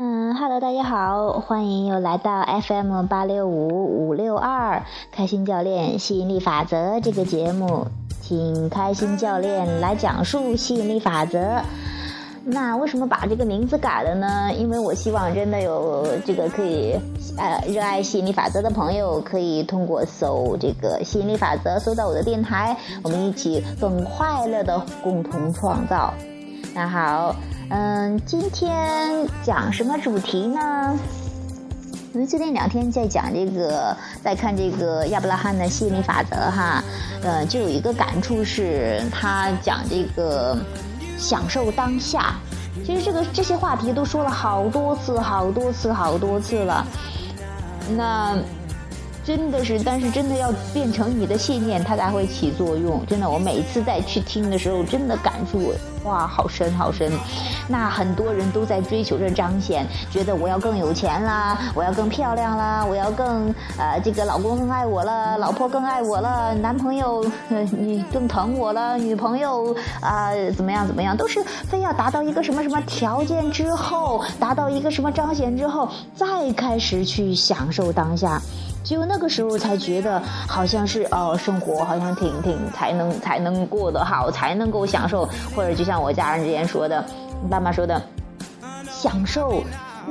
嗯，Hello，大家好，欢迎又来到 FM 八六五五六二开心教练吸引力法则这个节目，请开心教练来讲述吸引力法则。那为什么把这个名字改了呢？因为我希望真的有这个可以呃热爱吸引力法则的朋友，可以通过搜这个吸引力法则，搜到我的电台，我们一起更快乐的共同创造。那好。嗯，今天讲什么主题呢？因为最近两天在讲这个，在看这个亚伯拉罕的吸引力法则哈，呃，就有一个感触是，他讲这个享受当下。其实这个这些话题都说了好多次、好多次、好多次了。那真的是，但是真的要变成你的信念，它才会起作用。真的，我每次再去听的时候，真的感触。哇，好深好深！那很多人都在追求着彰显，觉得我要更有钱啦，我要更漂亮啦，我要更呃，这个老公更爱我了，老婆更爱我了，男朋友你更疼我了，女朋友啊怎么样怎么样，都是非要达到一个什么什么条件之后，达到一个什么彰显之后，再开始去享受当下。只有那个时候才觉得好像是哦，生活好像挺挺才能才能过得好，才能够享受，或者就像我家人之前说的，爸妈说的，享受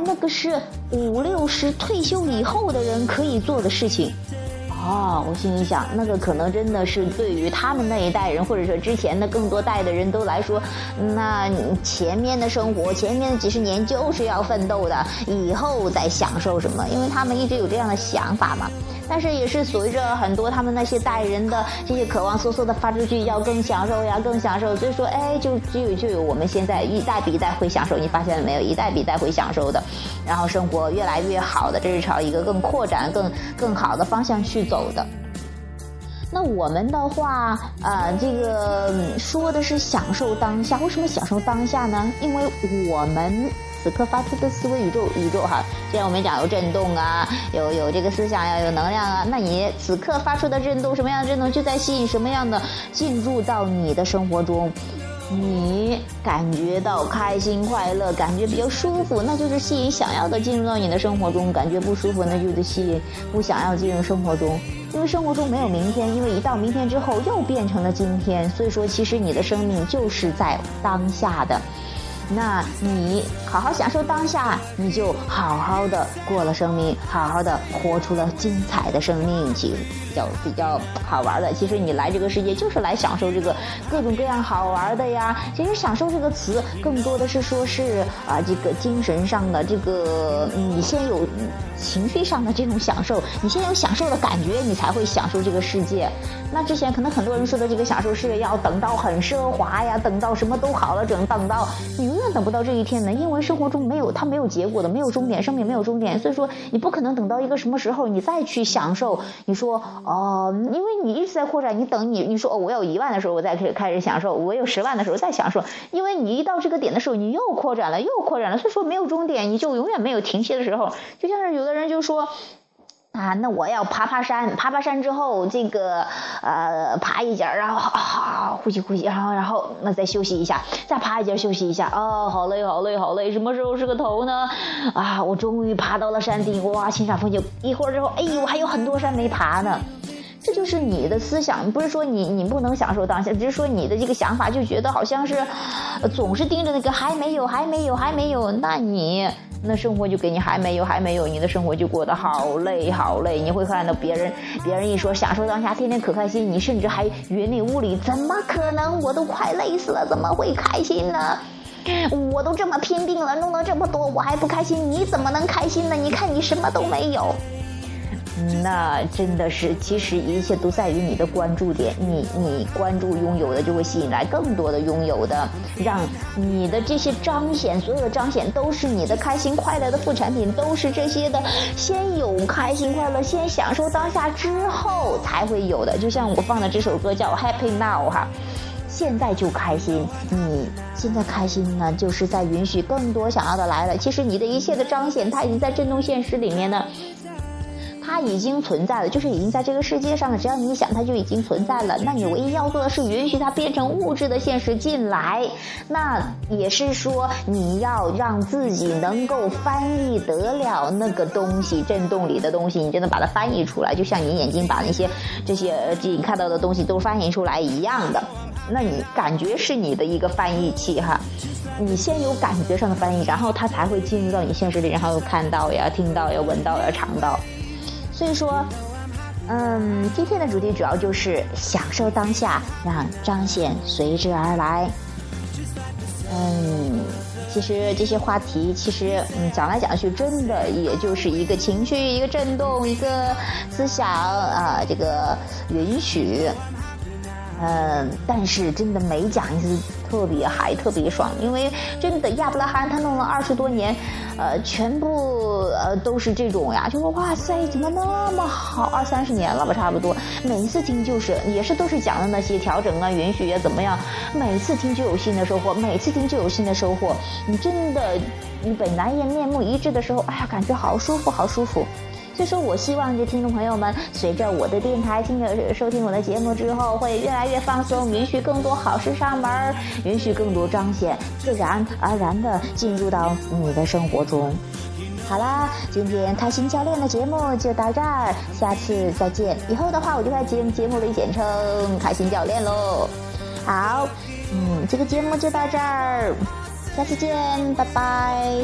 那个是五六十退休以后的人可以做的事情。哦，我心里想，那个可能真的是对于他们那一代人，或者说之前的更多代的人都来说，那前面的生活，前面的几十年就是要奋斗的，以后再享受什么？因为他们一直有这样的想法嘛。但是也是随着很多他们那些代人的这些渴望，嗖嗖的发出去，要更享受呀，更享受。所以说，哎，就就有就有我们现在一代比一代会享受，你发现了没有？一代比一代会享受的，然后生活越来越好的，这是朝一个更扩展、更更好的方向去走的。那我们的话，呃，这个说的是享受当下。为什么享受当下呢？因为我们。此刻发出的思维宇宙，宇宙哈，既然我们讲有震动啊，有有这个思想呀，有能量啊，那你此刻发出的震动，什么样的震动就在吸引什么样的进入到你的生活中，你感觉到开心快乐，感觉比较舒服，那就是吸引想要的进入到你的生活中；感觉不舒服，那就是吸引不想要进入生活中。因为生活中没有明天，因为一到明天之后又变成了今天，所以说其实你的生命就是在当下的。那你好好享受当下，你就好好的过了生命，好好的活出了精彩的生命，其实较比较好玩的。其实你来这个世界就是来享受这个各种各样好玩的呀。其实享受这个词更多的是说是啊，这个精神上的这个，你先有情绪上的这种享受，你先有享受的感觉，你才会享受这个世界。那之前可能很多人说的这个享受是要等到很奢华呀，等到什么都好了，整等到你。永远等不到这一天呢，因为生活中没有它没有结果的，没有终点，生命没有终点，所以说你不可能等到一个什么时候你再去享受。你说哦，因为你一直在扩展，你等你你说，我有一万的时候我再开开始享受，我有十万的时候再享受，因为你一到这个点的时候你又扩展了又扩展了，所以说没有终点，你就永远没有停歇的时候。就像是有的人就说。啊，那我要爬爬山，爬爬山之后，这个呃，爬一截然后啊，呼吸呼吸，然后然后那再休息一下，再爬一截休息一下，哦，好累好累好累，什么时候是个头呢？啊，我终于爬到了山顶，哇，欣赏风景。一会儿之后，哎，我还有很多山没爬呢。这就是你的思想，不是说你你不能享受当下，只是说你的这个想法就觉得好像是总是盯着那个还没有还没有还没有，那你。那生活就给你还没有还没有，你的生活就过得好累好累。你会看到别人，别人一说享受当下，天天可开心，你甚至还云里雾里，怎么可能？我都快累死了，怎么会开心呢？我都这么拼命了，弄了这么多，我还不开心，你怎么能开心呢？你看你什么都没有。那真的是，其实一切都在于你的关注点。你你关注拥有的，就会吸引来更多的拥有的，让你的这些彰显，所有的彰显都是你的开心快乐的副产品，都是这些的。先有开心快乐，先享受当下之后才会有的。就像我放的这首歌叫《Happy Now》哈，现在就开心。你现在开心呢，就是在允许更多想要的来了。其实你的一切的彰显，它已经在震动现实里面呢。它已经存在了，就是已经在这个世界上了。只要你想，它就已经存在了。那你唯一要做的是允许它变成物质的现实进来。那也是说，你要让自己能够翻译得了那个东西，震动里的东西，你真的把它翻译出来，就像你眼睛把那些这些你看到的东西都翻译出来一样的。那你感觉是你的一个翻译器哈，你先有感觉上的翻译，然后它才会进入到你现实里，然后看到呀、听到呀、闻到呀、尝到。所以说，嗯，今天的主题主要就是享受当下，让彰显随之而来。嗯，其实这些话题，其实嗯讲来讲去，真的也就是一个情绪、一个震动、一个思想啊，这个允许。嗯，但是真的每讲一次特别嗨，特别爽，因为真的亚伯拉罕他弄了二十多年，呃，全部呃都是这种呀，就说哇塞，怎么那么好？二三十年了吧，差不多，每一次听就是也是都是讲的那些调整啊、允许啊怎么样，每次听就有新的收获，每次听就有新的收获。你真的，你本来也面目一致的时候，哎呀，感觉好舒服，好舒服。所以说我希望这听众朋友们，随着我的电台听着收听我的节目之后，会越来越放松，允许更多好事上门，允许更多彰显，自然而然的进入到你的生活中。好啦，今天开心教练的节目就到这儿，下次再见。以后的话，我就在节目节目里简称开心教练喽。好，嗯，这个节目就到这儿，下次见，拜拜。